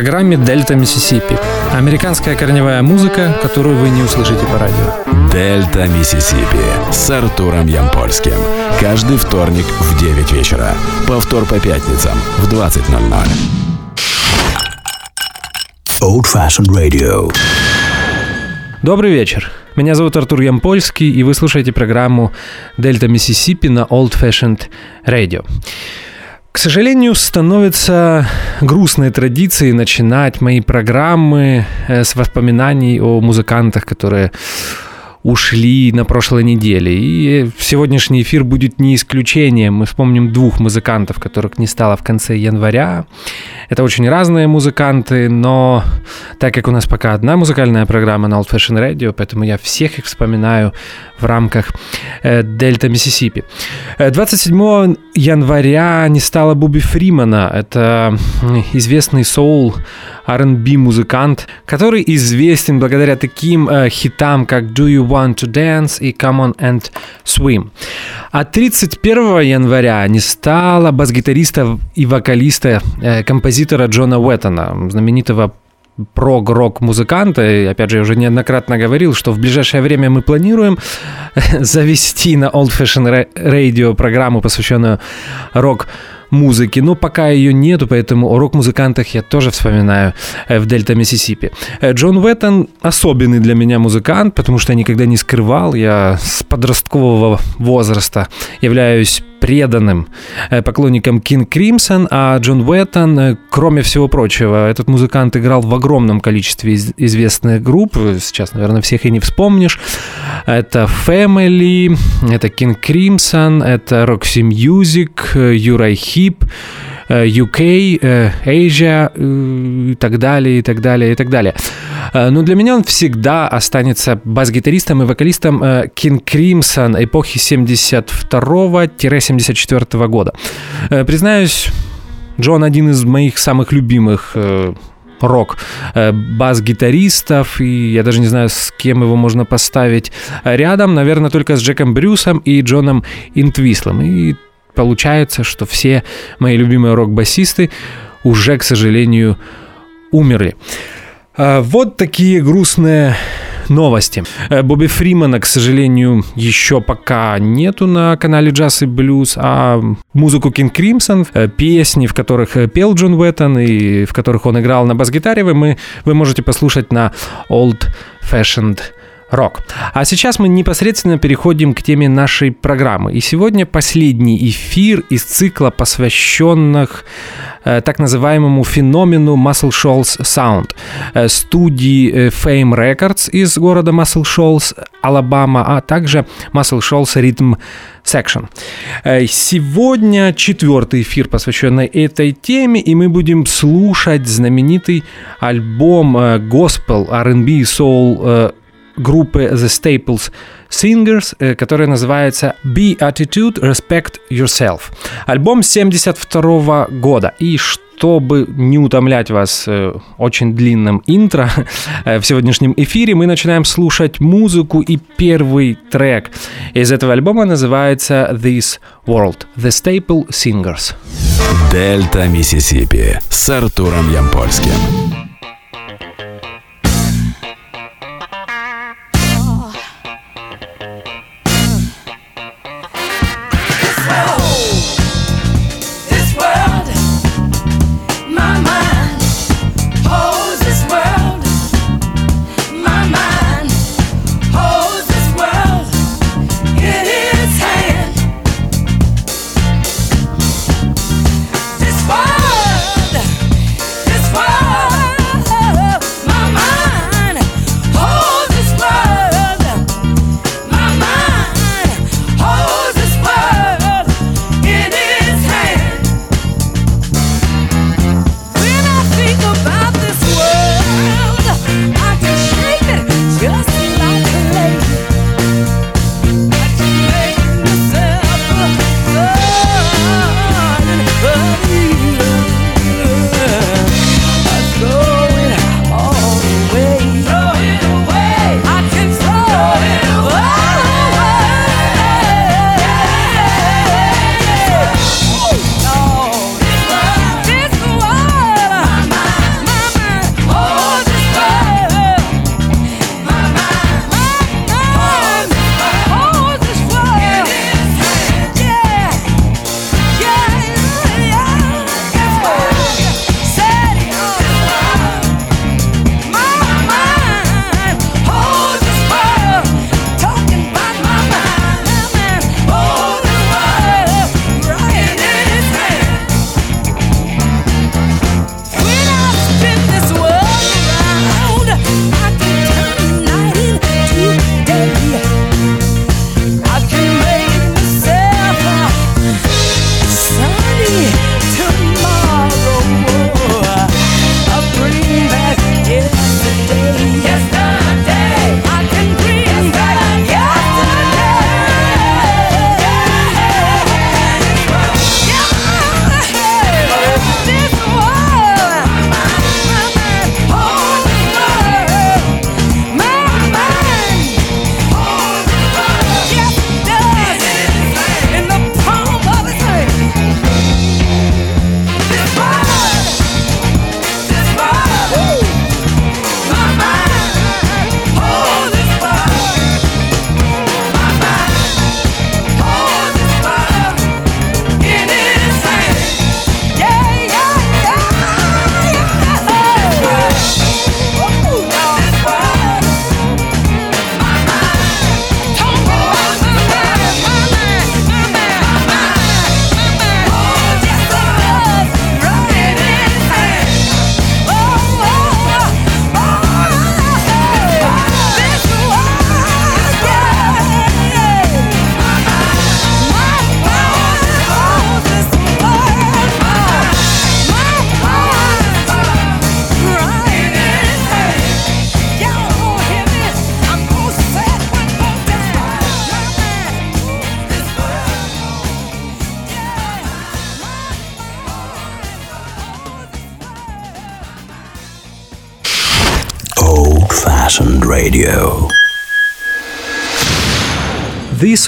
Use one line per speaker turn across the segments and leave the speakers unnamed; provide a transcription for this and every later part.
программе «Дельта Миссисипи». Американская корневая музыка, которую вы не услышите по радио.
«Дельта Миссисипи» с Артуром Ямпольским. Каждый вторник в 9 вечера. Повтор по пятницам в 20.00.
Old Fashioned Radio. Добрый вечер. Меня зовут Артур Ямпольский, и вы слушаете программу «Дельта Миссисипи» на Old Fashioned Radio. К сожалению, становится грустной традицией начинать мои программы э, с воспоминаний о музыкантах, которые ушли на прошлой неделе. И сегодняшний эфир будет не исключением. Мы вспомним двух музыкантов, которых не стало в конце января. Это очень разные музыканты, но так как у нас пока одна музыкальная программа на Old Fashion Radio, поэтому я всех их вспоминаю в рамках э, Дельта Миссисипи. 27 января не стало Буби Фримана. Это известный соул R&B музыкант, который известен благодаря таким э, хитам, как Do You Want to Dance и Come On and Swim. А 31 января не стало бас-гитариста и вокалиста, э, композитора Джона Уэттона, знаменитого прог-рок музыканта. И, опять же, я уже неоднократно говорил, что в ближайшее время мы планируем завести на Old Fashion Radio программу, посвященную рок музыки, но пока ее нету, поэтому о рок-музыкантах я тоже вспоминаю э, в Дельта Миссисипи. Э, Джон Уэттон особенный для меня музыкант, потому что я никогда не скрывал, я с подросткового возраста являюсь преданным э, поклонником King Crimson, а Джон Уэттон, кроме всего прочего, этот музыкант играл в огромном количестве известных групп, сейчас, наверное, всех и не вспомнишь. Это Family, это King Crimson, это Roxy Music, Юрай Хип, UK, Asia и так далее, и так далее, и так далее. Но для меня он всегда останется бас-гитаристом и вокалистом King Crimson эпохи 72-74 года. Признаюсь, Джон один из моих самых любимых рок бас-гитаристов, и я даже не знаю, с кем его можно поставить рядом, наверное, только с Джеком Брюсом и Джоном Интвислом. И получается, что все мои любимые рок-басисты уже, к сожалению, умерли. Вот такие грустные новости. Э, Бобби Фримана, к сожалению, еще пока нету на канале Джаз и Блюз, а музыку King Crimson, э, песни, в которых э, пел Джон Уэттон и в которых он играл на бас-гитаре, вы, вы можете послушать на Old Fashioned рок. А сейчас мы непосредственно переходим к теме нашей программы. И сегодня последний эфир из цикла, посвященных э, так называемому феномену Muscle Shoals Sound, э, студии э, Fame Records из города Muscle Shoals, Алабама, а также Muscle Shoals Rhythm Section. Э, сегодня четвертый эфир, посвященный этой теме, и мы будем слушать знаменитый альбом Gospel, R&B Soul группы The Staples Singers, э, которая называется Be Attitude, Respect Yourself. Альбом 72 года. И чтобы не утомлять вас э, очень длинным интро э, в сегодняшнем эфире, мы начинаем слушать музыку, и первый трек из этого альбома называется This World, The Staple Singers.
Дельта Миссисипи с Артуром Ямпольским.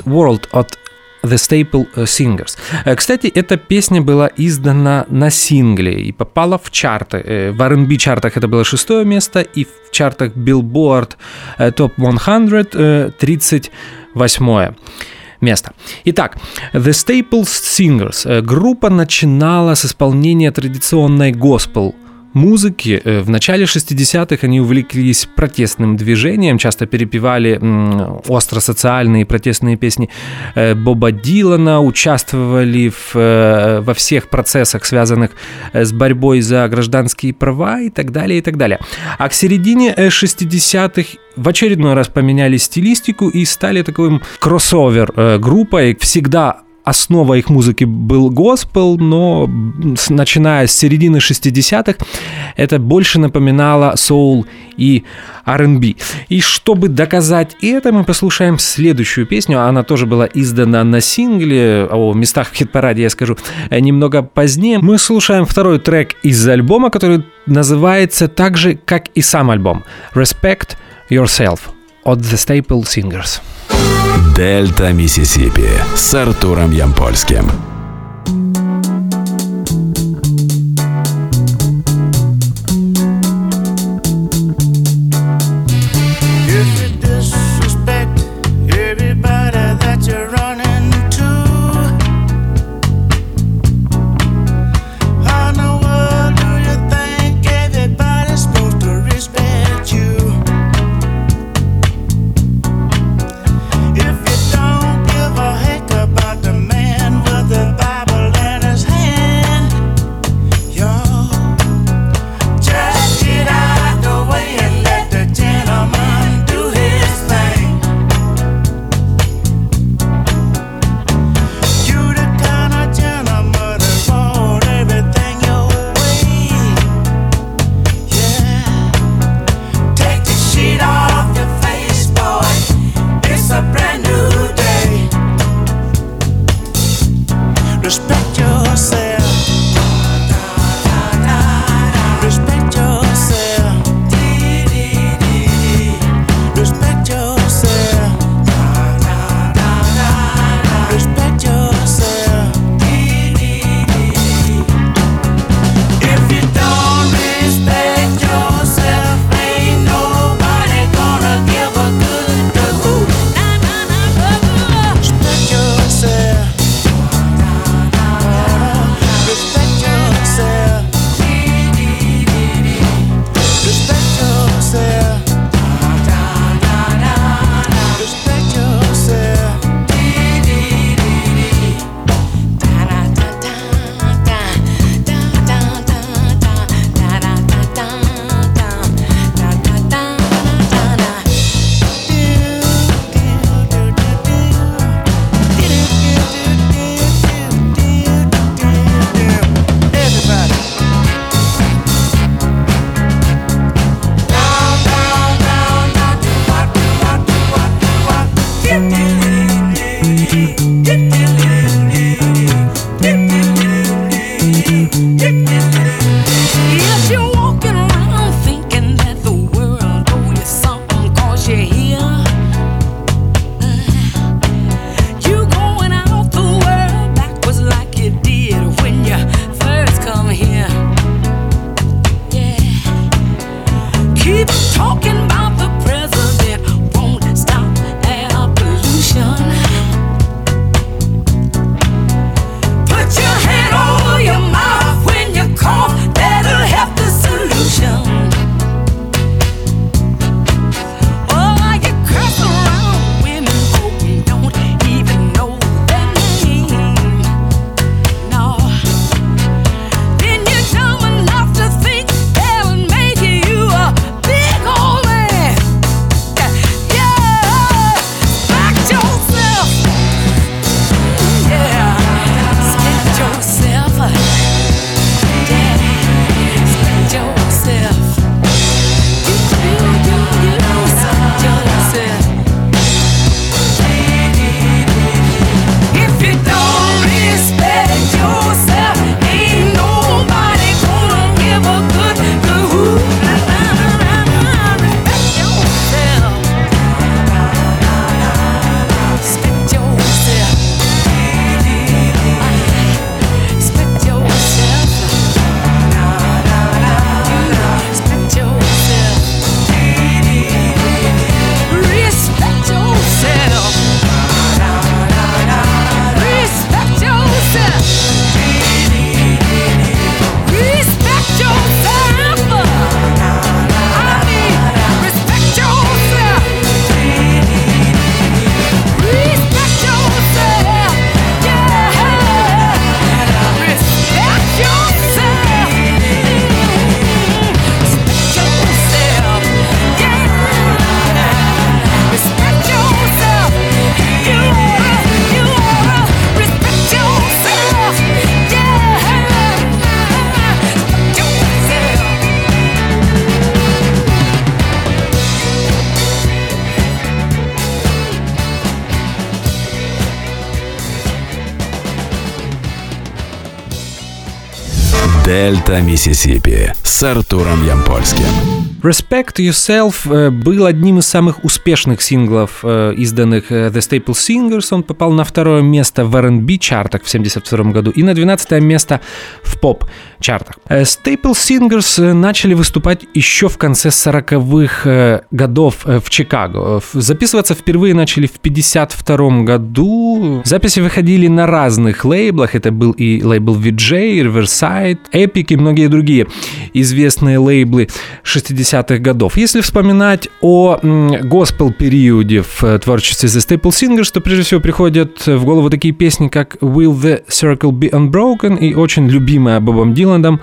World
от The Staple Singers. Э, кстати, эта песня была издана на сингле и попала в чарты. Э, в R&B чартах это было шестое место, и в чартах Billboard э, Top 100 38 место. Итак, The Staples Singers. Группа начинала с исполнения традиционной госпел музыки. Э, в начале 60-х они увлеклись протестным движением, часто перепевали остро социальные протестные песни э, Боба Дилана, участвовали в, э, во всех процессах, связанных с борьбой за гражданские права и так далее, и так далее. А к середине 60-х в очередной раз поменяли стилистику и стали таким кроссовер группой, всегда основа их музыки был госпел, но начиная с середины 60-х это больше напоминало соул и R&B. И чтобы доказать это, мы послушаем следующую песню. Она тоже была издана на сингле, о местах в хит-параде я скажу немного позднее. Мы слушаем второй трек из альбома, который называется так же, как и сам альбом. Respect Yourself от The Staple Singers.
Дельта Миссисипи с Артуром Ямпольским.
Дельта Миссисипи с Артуром Ямпольским.
Respect Yourself э, был одним из самых успешных синглов, э, изданных э, The Staple Singers. Он попал на второе место в R&B чартах в 1972 году и на 12 место в поп-чартах. Staple Singers начали выступать еще в конце 40-х годов в Чикаго. Записываться впервые начали в 1952 году. Записи выходили на разных лейблах. Это был и лейбл VJ, Riverside, Epic и многие другие известные лейблы 60-х годов. Если вспоминать о госпел-периоде в э, творчестве The Staple Singers, то прежде всего приходят в голову такие песни, как Will the Circle Be Unbroken и очень любимая Бобом Диланом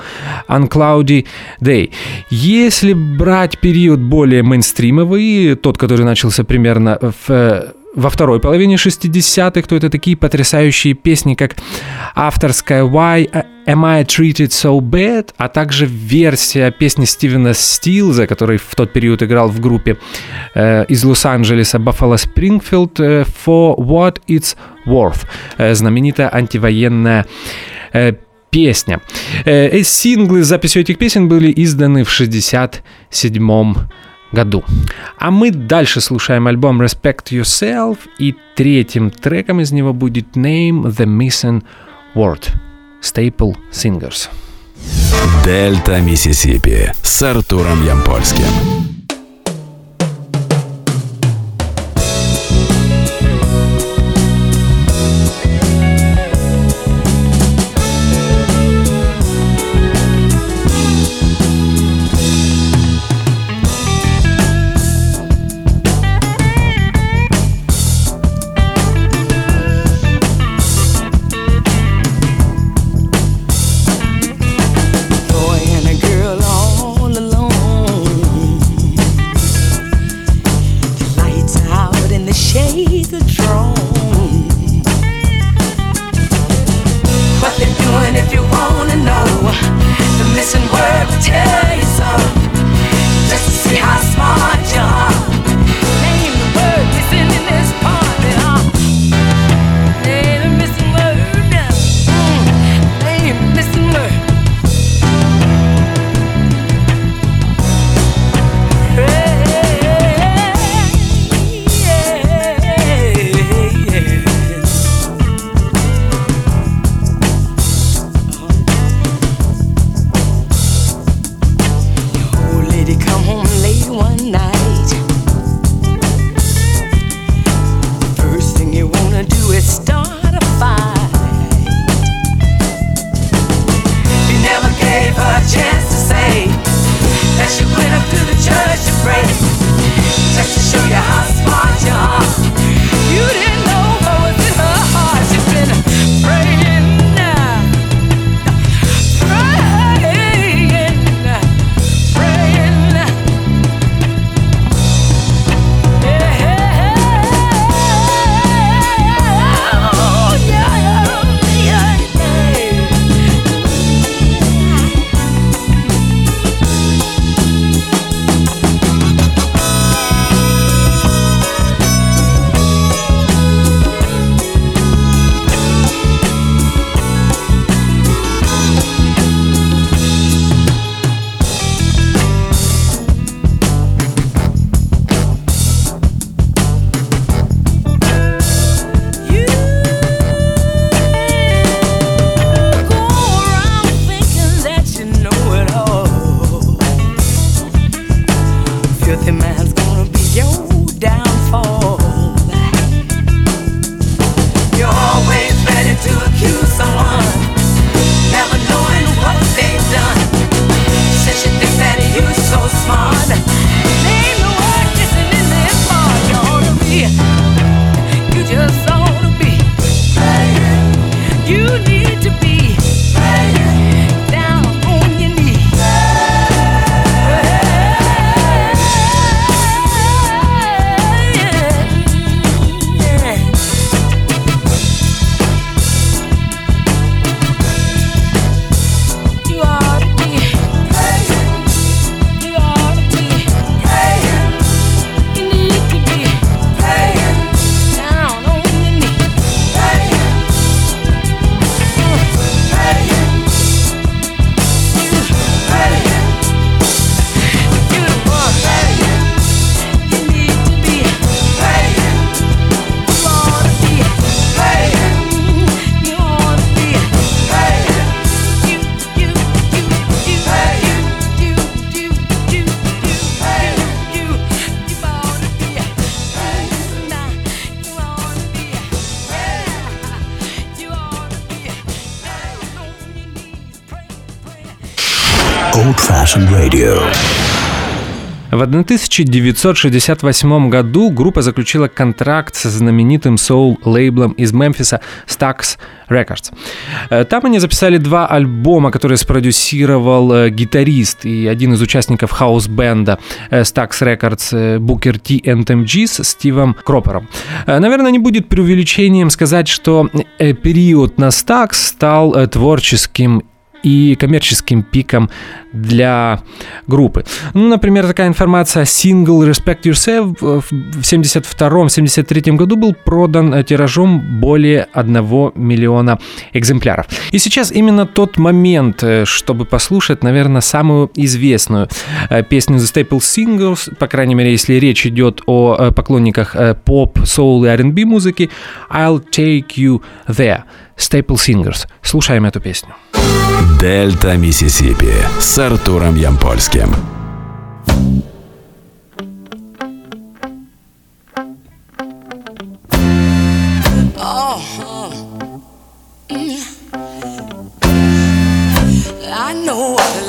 Uncloudy Day. Если брать период более мейнстримовый, тот, который начался примерно в э, во второй половине 60-х, то это такие потрясающие песни, как авторская «Why Am I Treated So Bad?», а также версия песни Стивена Стилза, который в тот период играл в группе э, из Лос-Анджелеса Buffalo Springfield э, «For What It's Worth», э, знаменитая антивоенная э, песня. Э, синглы с записью этих песен были изданы в 67 году. А мы дальше слушаем альбом Respect Yourself, и третьим треком из него будет Name the Missing Word Staple Singers.
Дельта Миссисипи с Артуром Ямпольским.
Fashion Radio. В 1968 году группа заключила контракт с знаменитым соул-лейблом из Мемфиса Stax Records. Э, там они записали два альбома, которые спродюсировал э, гитарист и один из участников хаус-бенда э, Stax Records Booker T and MG с Стивом Кропером. Наверное, не будет преувеличением сказать, что период на Stax стал творческим и коммерческим пиком для группы. Ну, например, такая информация, сингл Respect Yourself в 72-73 году был продан тиражом более 1 миллиона экземпляров. И сейчас именно тот момент, э, чтобы послушать, наверное, самую известную э, песню The Staple Singles, по крайней мере, если речь идет о э, поклонниках поп, соул и R&B музыки, I'll Take You There, Staple Singers. Слушаем эту песню.
Дельта Миссисипи с Артуром Ямпольским. I know a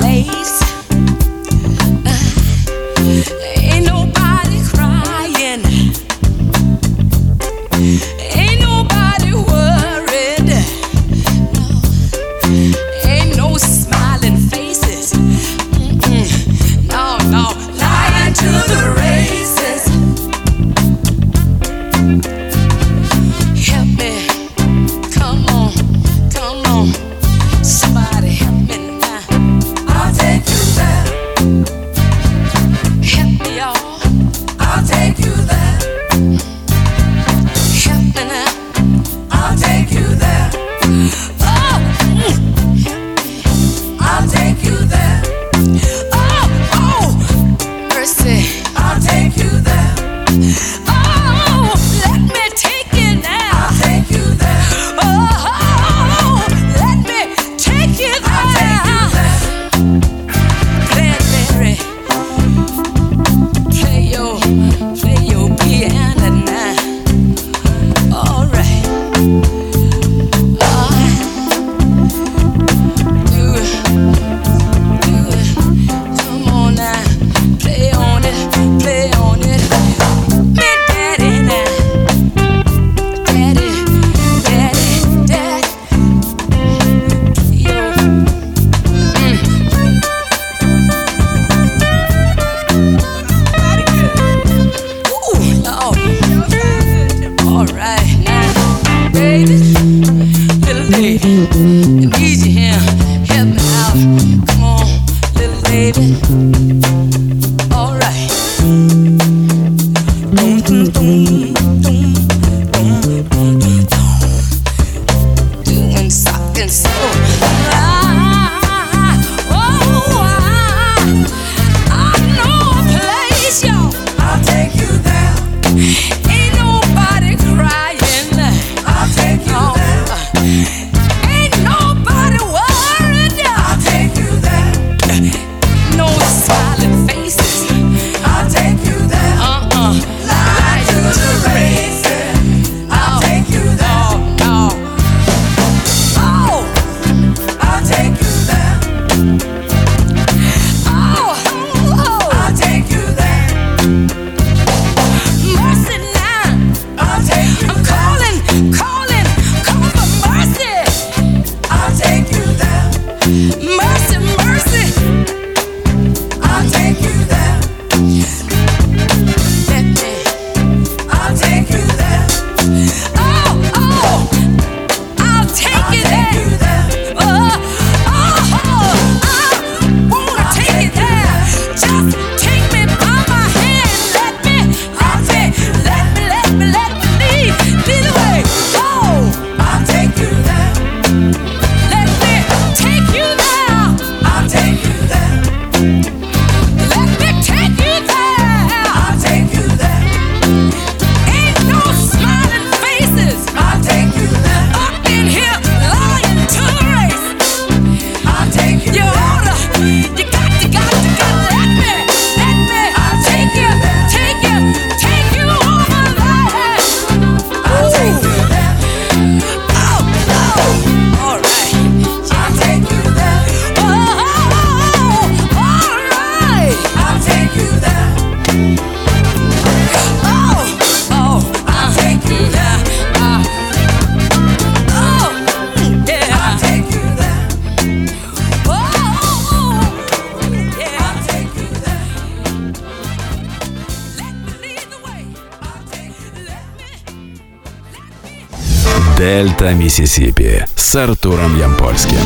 Дельта Миссисипи с Артуром Ямпольским.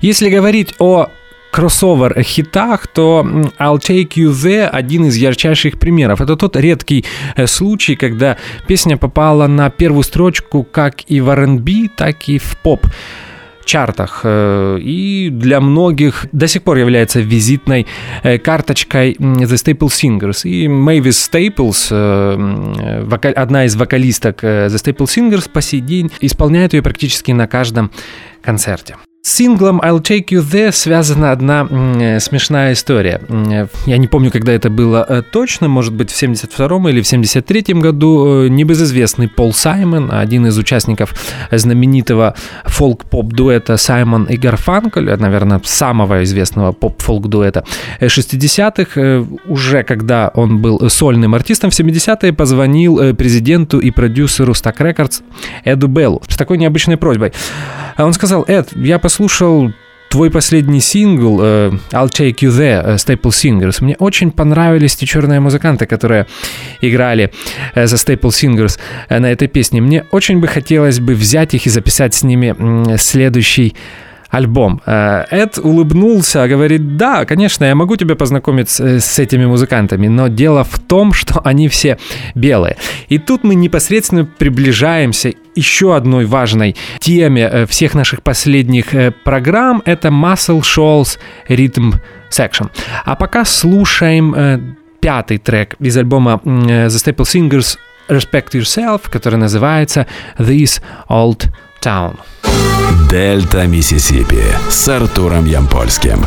Если говорить о кроссовер-хитах, то I'll Take You There один из ярчайших примеров. Это тот редкий э, случай, когда песня попала на первую строчку как и в R&B, так и в поп чартах э, и для многих до сих пор является визитной э, карточкой The Staple Singers. И Мэйвис Стейплс, одна из вокалисток The Staple Singers, по сей день исполняет ее практически на каждом концерте. Синглом I'll Take You There связана одна э, смешная история. Э, я не помню, когда это было э, точно, может быть, в 72-м или в 73-м году. Э, небезызвестный Пол Саймон, один из участников знаменитого фолк-поп-дуэта Саймон и Гарфанкель, наверное, самого известного поп-фолк-дуэта 60-х, уже когда он был сольным артистом, в 70-е позвонил президенту и продюсеру Stack Records Эду Беллу с такой необычной просьбой. Он сказал, Эд, я послушал твой последний сингл uh, I'll Take You There, uh, Staple Singers. Мне очень понравились те черные музыканты, которые играли uh, за Staple Singers на этой песне. Мне очень бы хотелось бы взять их и записать с ними следующий альбом. Э, Эд улыбнулся, говорит, да, конечно, я могу тебя познакомить с этими музыкантами, но дело в том, что они все белые. И тут мы непосредственно приближаемся еще одной важной теме э, всех наших последних э, программ, это Muscle Shoals Rhythm Section. А пока слушаем пятый трек из альбома The Staple Singers Respect Yourself, который называется This Old Town.
Дельта Миссисипи с Артуром Ямпольским.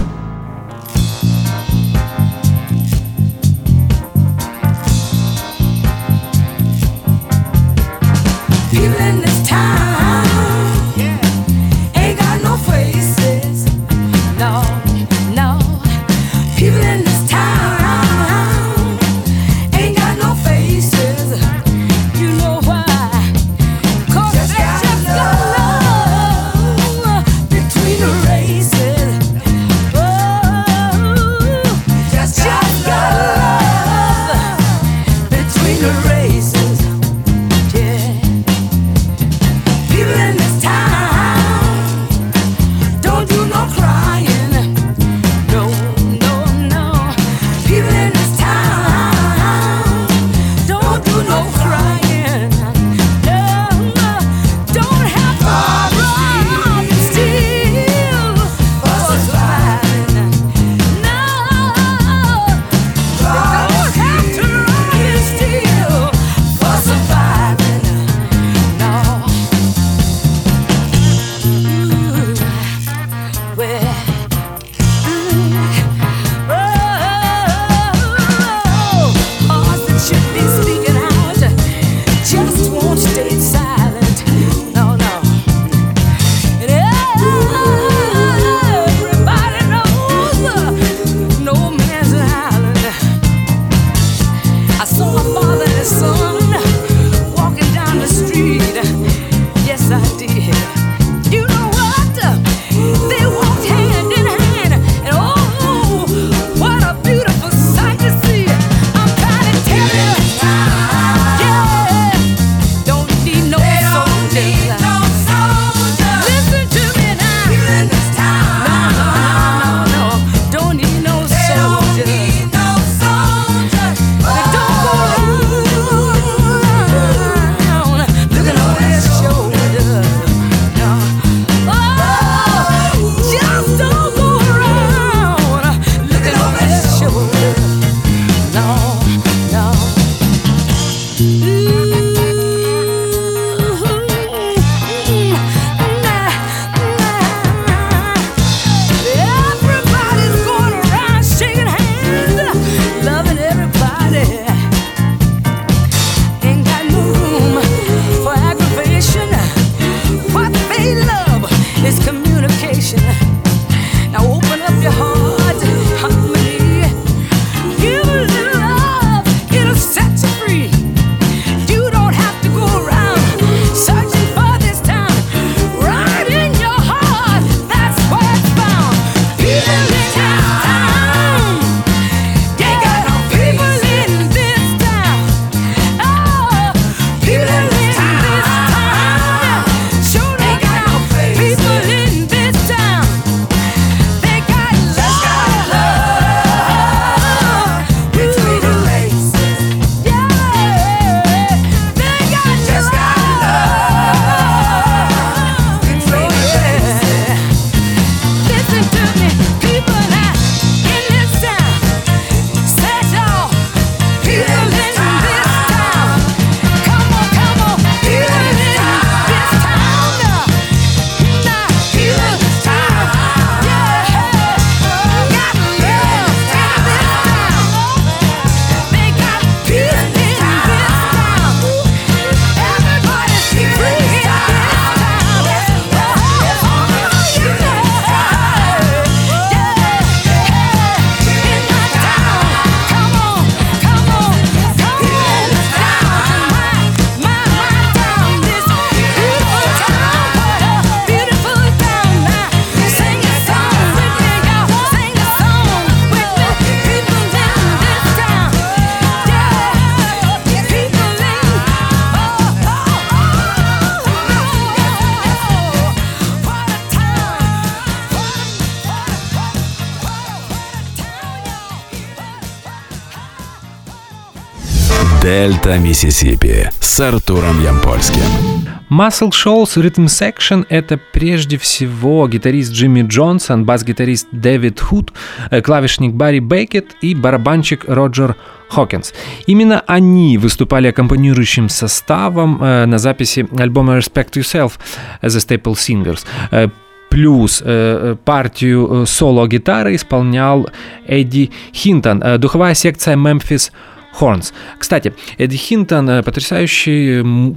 Дельта Миссисипи с Артуром Ямпольским.
Muscle Shoals Rhythm Section — это прежде всего гитарист Джимми Джонсон, бас-гитарист Дэвид Худ, э, клавишник Барри Бейкет и барабанщик Роджер Хокинс. Именно они выступали аккомпанирующим составом э, на записи альбома Respect Yourself The Staple Singers. Э, плюс э, партию соло-гитары исполнял Эдди Хинтон, духовая секция Memphis Horns. Кстати, Эдди Хинтон потрясающий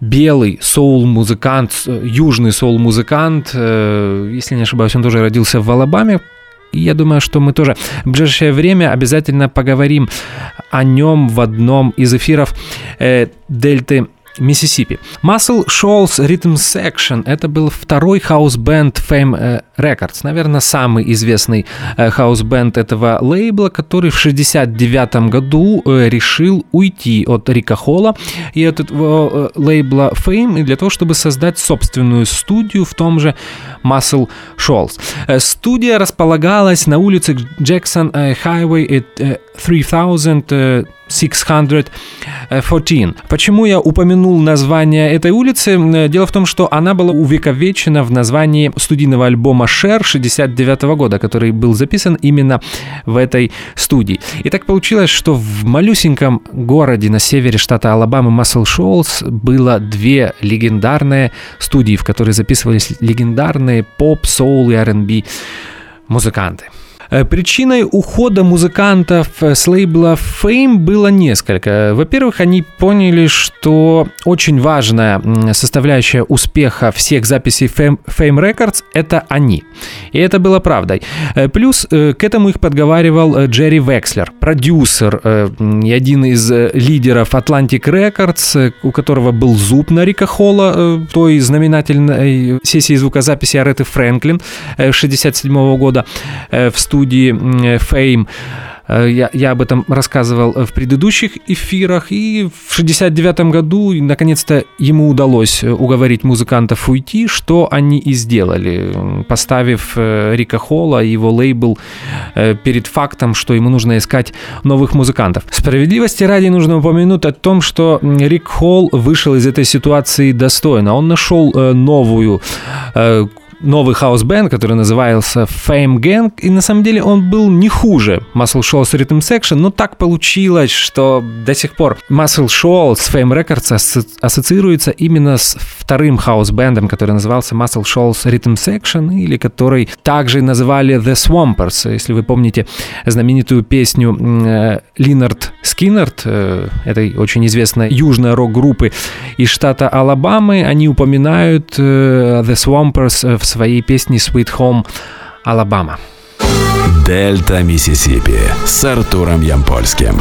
белый соул-музыкант, южный соул-музыкант. Если не ошибаюсь, он тоже родился в Алабаме. И я думаю, что мы тоже в ближайшее время обязательно поговорим о нем в одном из эфиров э, Дельты Миссисипи. Muscle Shoals Rhythm Section — это был второй house band Fame э, Records, наверное, самый известный э, хаус-бенд этого лейбла, который в 1969 году э, решил уйти от Рика Холла и от этого лейбла Fame для того, чтобы создать собственную студию в том же Muscle Shoals. Студия располагалась на улице Джексон Highway 3000 614. Почему я упомянул название этой улицы? Дело в том, что она была увековечена в названии студийного альбома Share 69 года, который был записан именно в этой студии. И так получилось, что в малюсеньком городе на севере штата Алабамы Muscle Shoals было две легендарные студии, в которые записывались легендарные поп, соул и R&B музыканты. Э, причиной ухода музыкантов с лейбла Fame было несколько. Во-первых, они поняли, что очень важная составляющая успеха всех записей Fame, Records — это они. И это было правдой. Э, плюс э, к этому их подговаривал Джерри Векслер, продюсер и один из лидеров Atlantic Records, у которого был зуб на Рика Холла, той знаменательной сессии звукозаписи Ареты Фрэнклин 67 года в студии студии Fame. Э, я, я об этом рассказывал в предыдущих эфирах, и в 69 году наконец-то ему удалось уговорить музыкантов уйти, что они и сделали, поставив э, Рика Холла и его лейбл э, перед фактом, что ему нужно искать новых музыкантов. Справедливости ради нужно упомянуть о том, что Рик Холл вышел из этой ситуации достойно. Он нашел новую новый хаус-бенд, который назывался Fame Gang, и на самом деле он был не хуже Muscle Shoals Rhythm Section, но так получилось, что до сих пор Muscle Shoals с Fame Records ассоциируется именно с вторым хаус-бендом, который назывался Muscle Shoals Rhythm Section, или который также называли The Swampers, если вы помните знаменитую песню Линард Скиннерт, э, этой очень известной южной рок-группы из штата Алабамы, они упоминают э, The Swampers в своей песне Sweet Home Alabama.
Дельта Миссисипи с Артуром Ямпольским.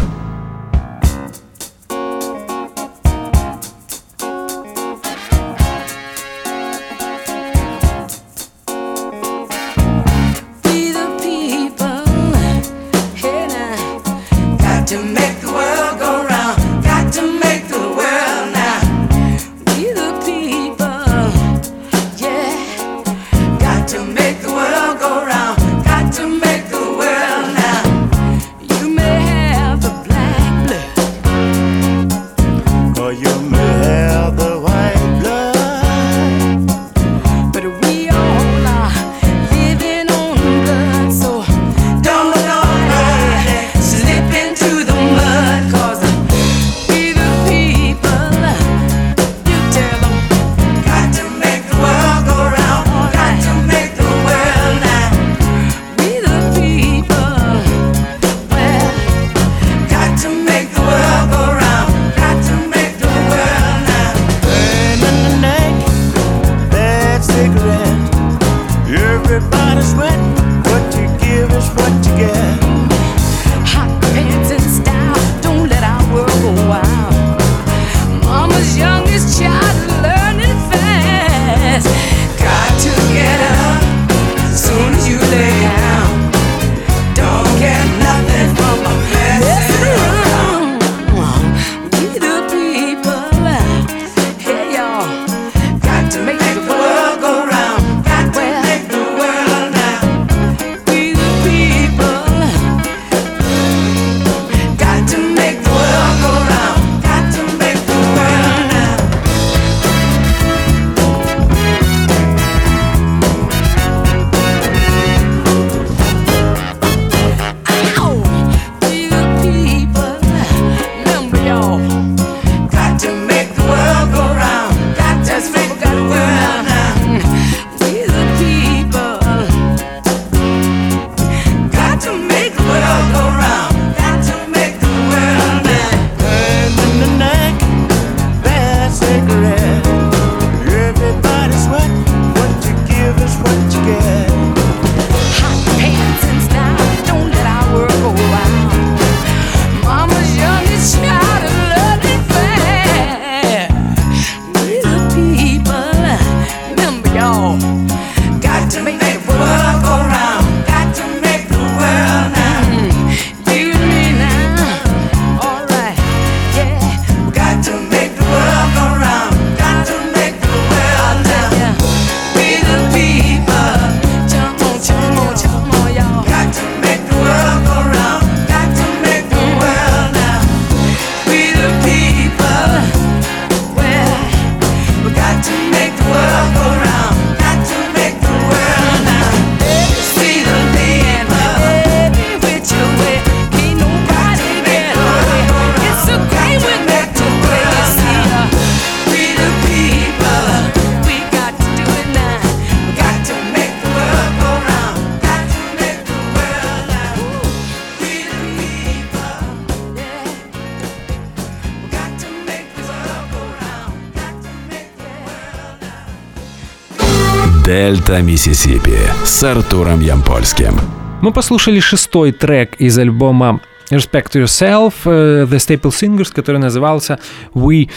Дельта Миссисипи с Артуром Ямпольским.
Мы послушали шестой трек из альбома Respect Yourself э, The Staple Singers, который назывался We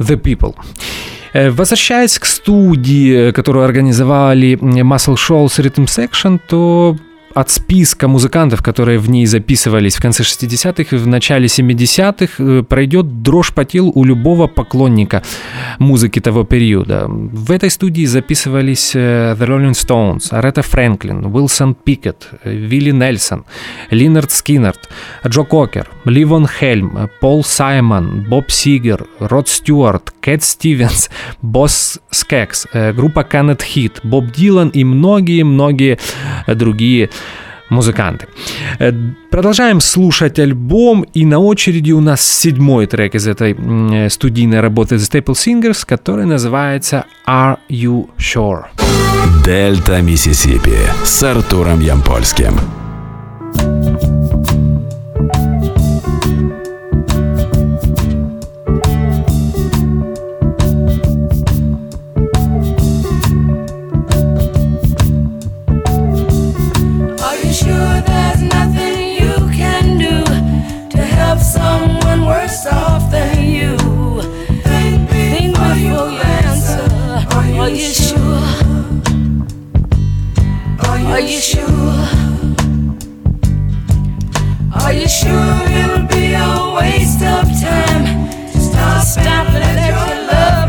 the People. Э, возвращаясь к студии, которую организовали Muscle Shoals Rhythm Section, то от списка музыкантов, которые в ней записывались в конце 60-х и в начале 70-х, э, пройдет дрожь по телу у любого поклонника музыки того периода. В этой студии записывались э, The Rolling Stones, Аретта Фрэнклин, Уилсон Пикет, Вилли Нельсон, Lynyrd Skynyrd, Джо Кокер, Ливон Хельм, Пол Саймон, Боб Сигер, Род Стюарт, Кэт Стивенс, Боз Скэггс, э, группа Canned Heat, Боб Дилан и многие-многие другие музыканты. Э, продолжаем слушать альбом, и на очереди у нас седьмой трек из этой э, студийной работы The Staple Singers, который называется Are You Sure?
Дельта Миссисипи с Артуром Ямпольским. Are you sure? Are you sure it'll be a waste of time? Stop, Stop and let your love.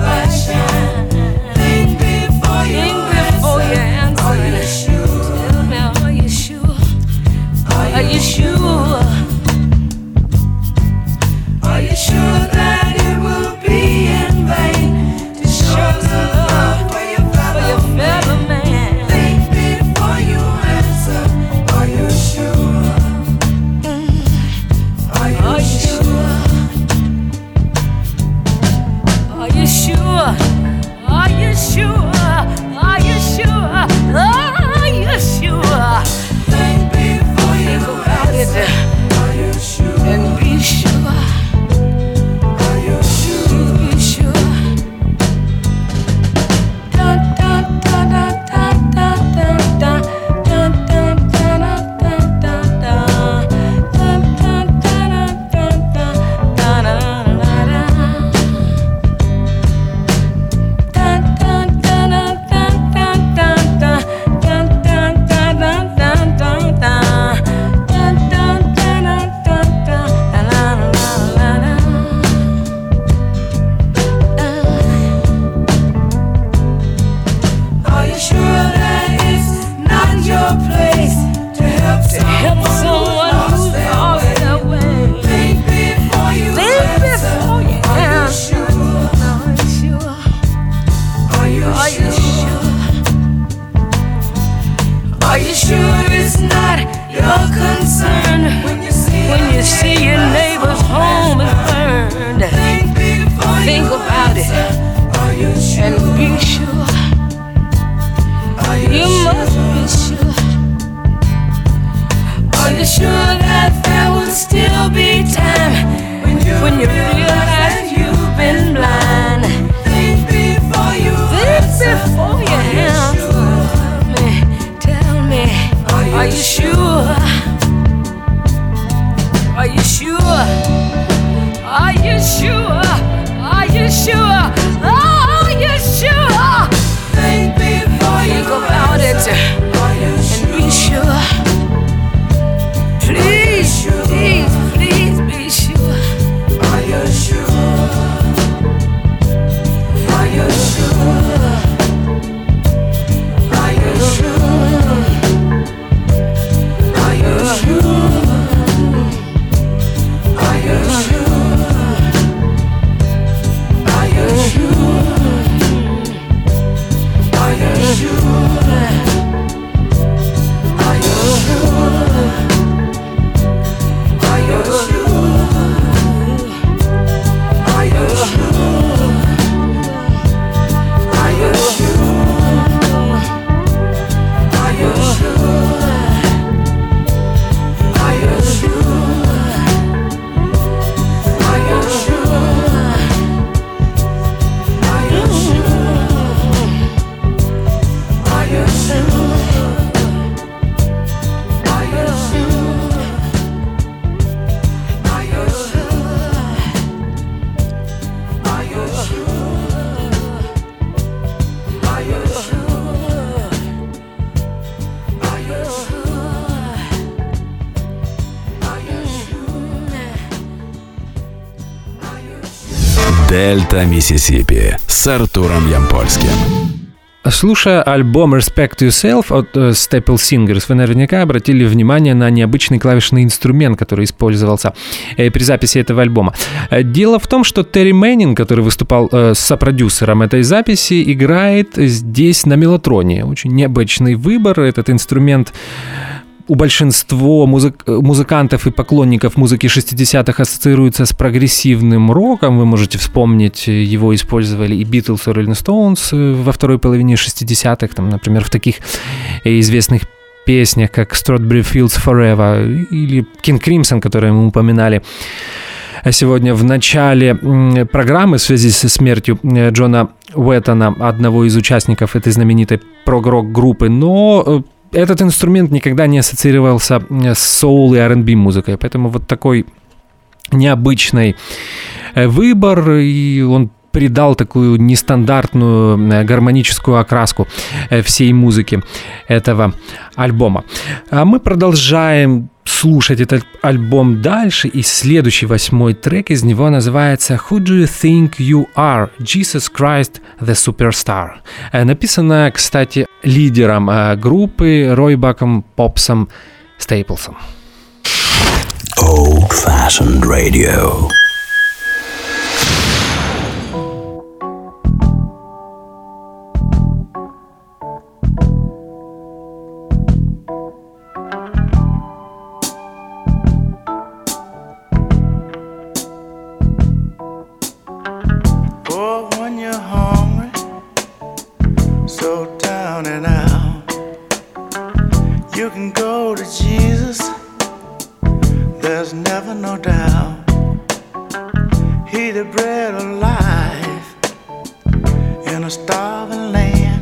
Дельта Миссисипи с Артуром Ямпольским.
Слушая альбом Respect Yourself от uh, Staple Singers, вы наверняка обратили внимание на необычный клавишный инструмент, который использовался э, при записи этого альбома. Э, дело в том, что Терри Мэннин, который выступал э, сопродюсером этой записи, играет здесь на мелатроне. Очень необычный выбор. Этот инструмент у большинства музык, музыкантов и поклонников музыки 60-х ассоциируется с прогрессивным роком. Вы можете вспомнить, его использовали и Beatles, и Rolling Stones во второй половине 60-х, там, например, в таких известных песнях, как Strawberry Fields Forever или King Crimson, которые мы упоминали сегодня в начале программы в связи со смертью Джона Уэттона, одного из участников этой знаменитой прог-рок группы, но э, этот инструмент никогда не ассоциировался с соул и R&B музыкой, поэтому вот такой необычный э, выбор, и он придал такую нестандартную э, гармоническую окраску э, всей музыки этого альбома. А мы продолжаем слушать этот альбом дальше, и следующий восьмой трек из него называется «Who do you think you are? Jesus Christ the Superstar». Э, написано, кстати, лидером группы Ройбаком Попсом Стейплсом.
Old Fashioned Radio. He the bread of life in a starving land.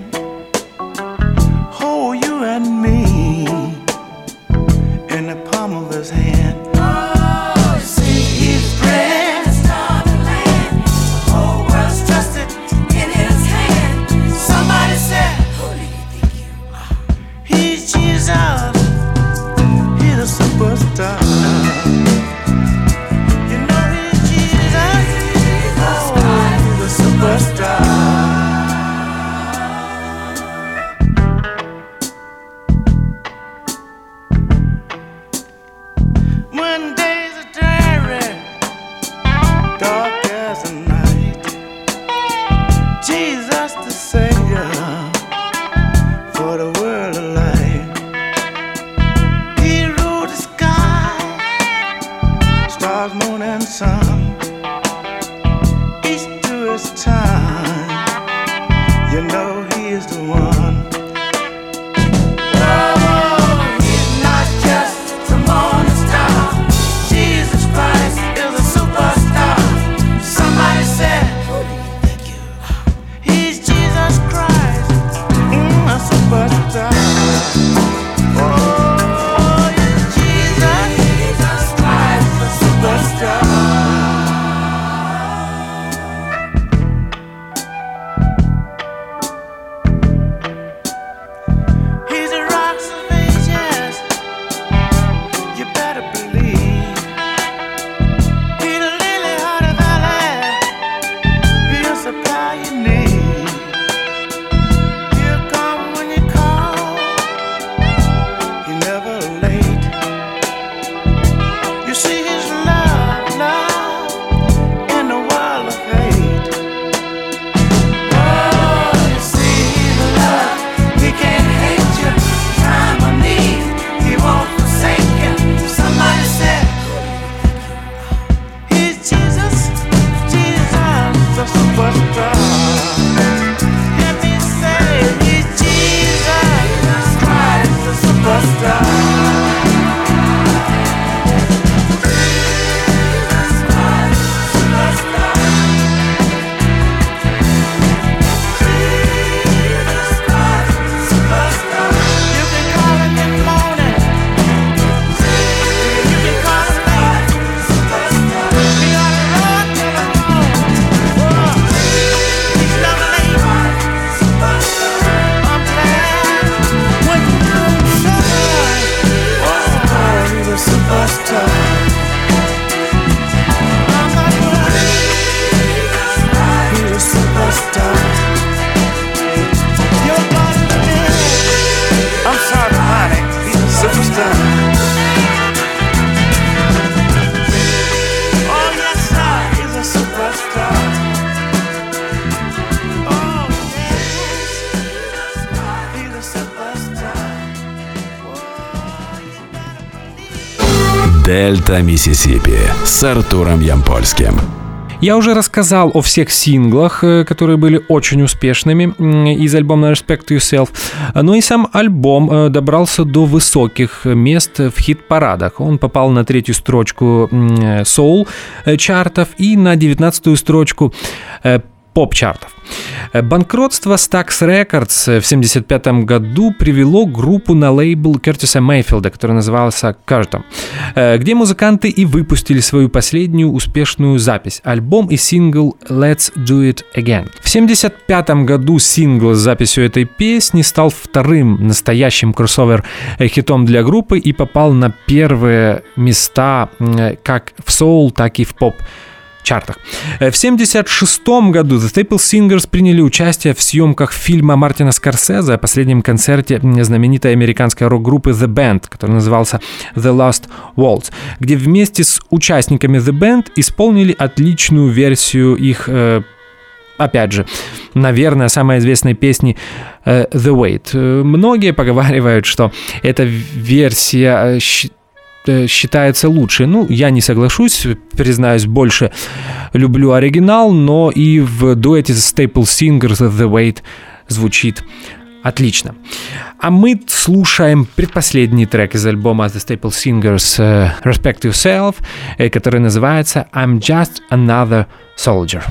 Дельта Миссисипи с Артуром Ямпольским.
Я уже рассказал о всех синглах, э, которые были очень успешными из альбома Respect Yourself, но и сам альбом э, добрался до высоких мест в хит-парадах. Он попал на третью строчку соул чартов и на девятнадцатую строчку поп-чартов. Э, банкротство Stax Records в 1975 году привело группу на лейбл Кертиса Мейфилда, который назывался Картом, э, где музыканты и выпустили свою последнюю успешную запись, альбом и сингл Let's Do It Again. В 1975 году сингл с записью этой песни стал вторым настоящим кроссовер-хитом для группы и попал на первые места как в соул, так и в поп чартах. Э, в 1976 году The Staple Singers приняли участие в съемках фильма Мартина Скорсезе о последнем концерте знаменитой американской рок-группы The Band, который назывался The Last Waltz, где вместе с участниками The Band исполнили отличную версию их э, опять же, наверное, самой известной песни э, The Wait. Многие поговаривают, что эта версия Э, считается лучше. Ну, я не соглашусь, признаюсь, больше люблю оригинал, но и в дуэте Staple Singers The Wait звучит отлично. А мы слушаем предпоследний трек из альбома The Staple Singers uh, Respect Yourself, э, который называется I'm Just Another Soldier.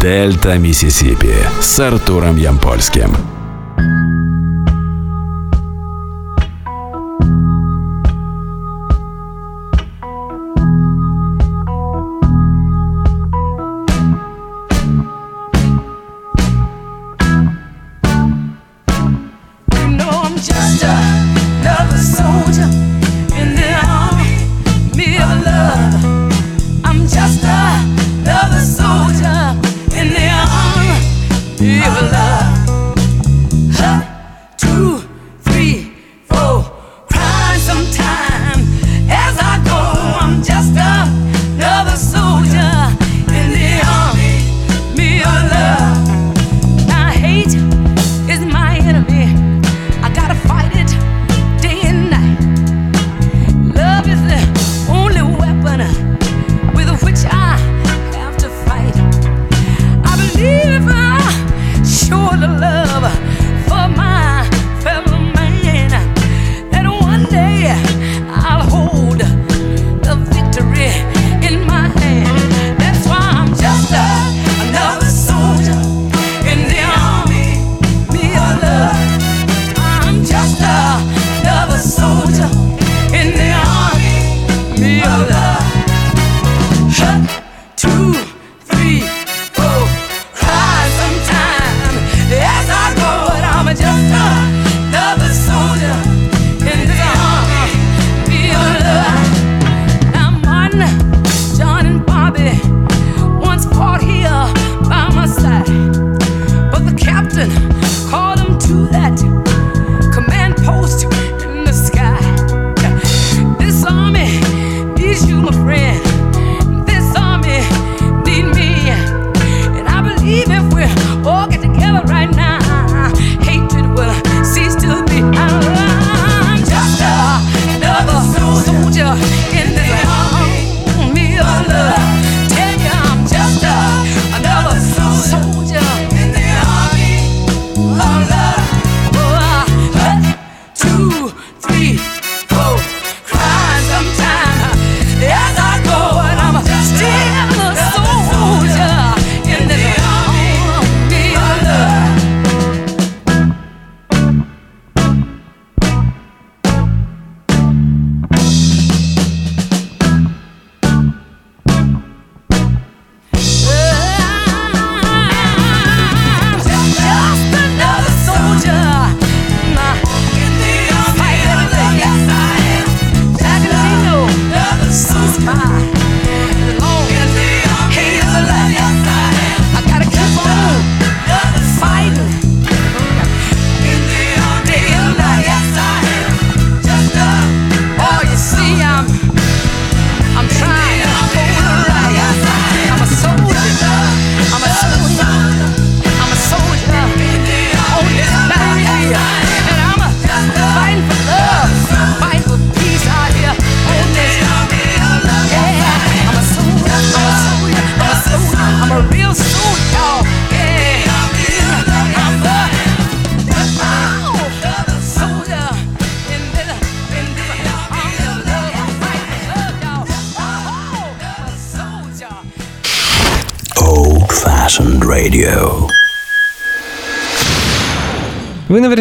Дельта Миссисипи с Артуром Ямпольским.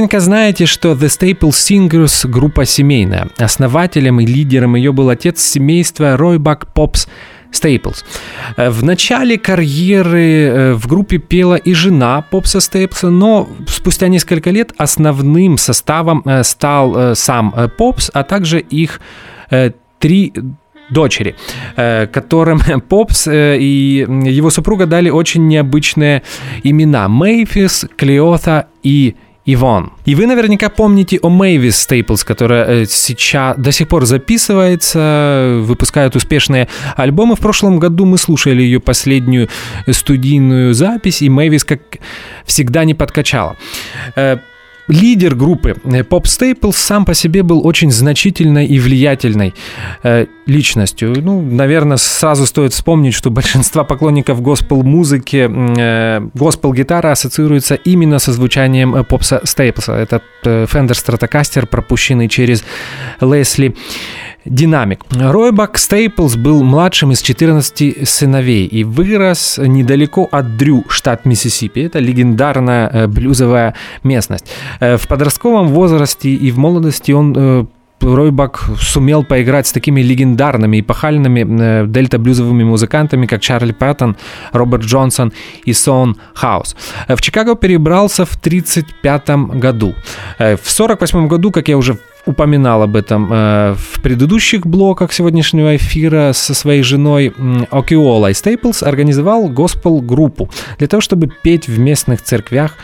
Наверняка знаете, что The Staple Singers — группа семейная. Основателем и лидером ее был отец семейства Ройбак Попс Стейплс. Э, в начале карьеры э, в группе пела и жена Попса Стейплса, но спустя несколько лет основным составом э, стал сам Попс, а также их три дочери, которым Попс и его супруга дали очень необычные имена. Мэйвис, Клеота и Ивонн. И вы наверняка помните о Мэйвис Стейплс, которая э, сейчас до сих пор записывается, выпускает успешные альбомы. В прошлом году мы слушали ее последнюю студийную запись, и Мэйвис, как всегда, не подкачала. Э, лидер группы Поп э, Стейплс сам по себе был очень значительной и влиятельной э, личностью. Ну, наверное, сразу стоит вспомнить, что большинство поклонников госпел-музыки, э, госпел-гитара ассоциируется именно со звучанием э, Попса Стейплса. Это э, Fender Stratocaster, пропущенный через Лесли динамик. Роубак Стейплс был младшим из 14 сыновей и вырос недалеко от Дрю, штат Миссисипи. Это легендарная э, блюзовая местность. Э, в подростковом возрасте и в молодости он э, Роубак сумел поиграть с такими легендарными и эпохальными э, дельта-блюзовыми музыкантами, как Чарли Пэттон, Роберт Джонсон и Сон Хаус. В Чикаго перебрался в 1935 году. В 1948 году, как я уже упоминал об этом э, в предыдущих блоках сегодняшнего эфира со своей женой Окиолой Стейплс организовал госпел-группу для того, чтобы петь в местных церквях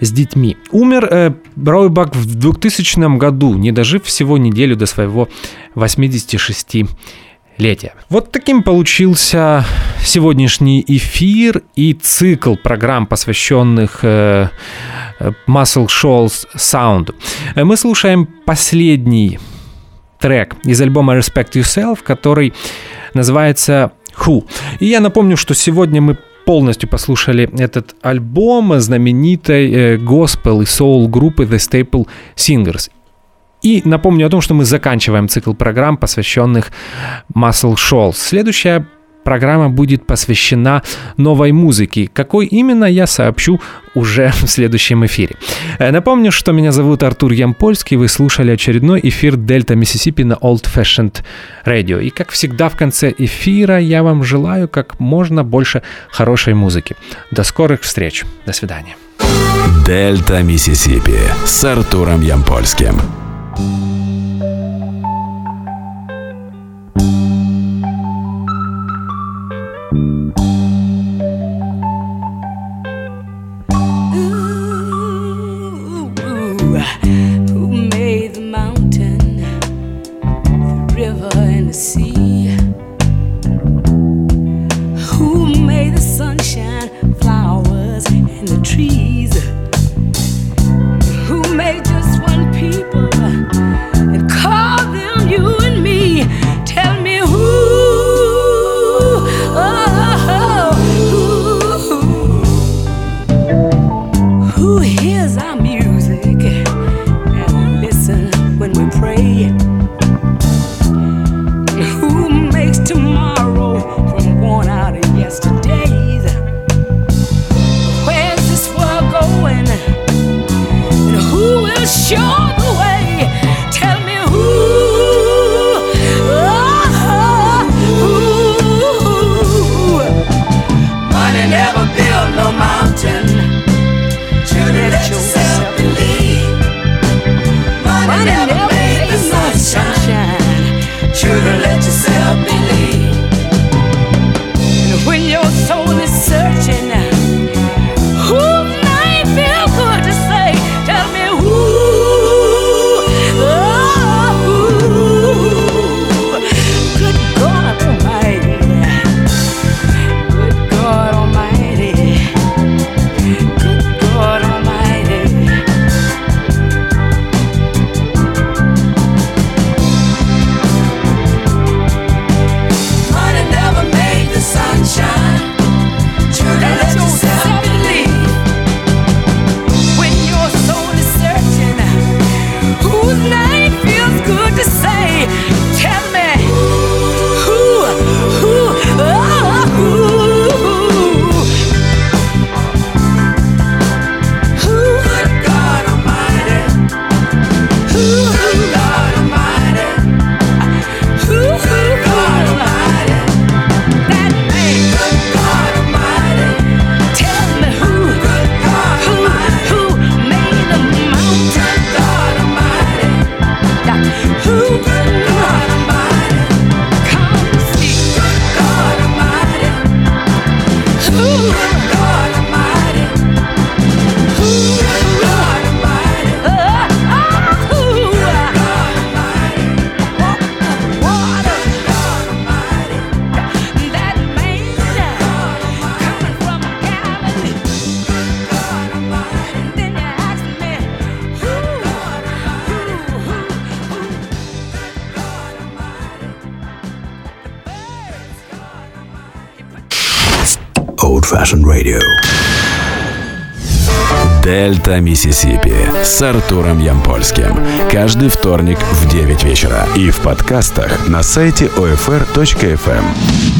с детьми. Умер э, Ройбак в 2000 году, не дожив всего неделю до своего 86 летия. Вот таким получился сегодняшний эфир и цикл программ, посвященных э, Muscle Shoals Sound. Э, мы слушаем последний трек из альбома Respect Yourself, который называется Who. И я напомню, что сегодня мы полностью послушали этот альбом знаменитой э, госпел и соул группы The Staple Singers. И напомню о том, что мы заканчиваем цикл программ, посвященных Muscle Shoals. Следующая программа будет посвящена новой музыке. Какой именно, я сообщу уже в следующем эфире. Э, напомню, что меня зовут Артур Ямпольский, вы слушали очередной эфир Дельта Миссисипи на Old Fashioned Radio. И как всегда в конце эфира я вам желаю как можно больше хорошей музыки. До скорых встреч. До свидания.
Дельта Миссисипи с Артуром Ямпольским.
Old Trees. Дельта Миссисипи с Артуром Ямпольским. Каждый вторник в 9 вечера. И в подкастах на сайте OFR.FM.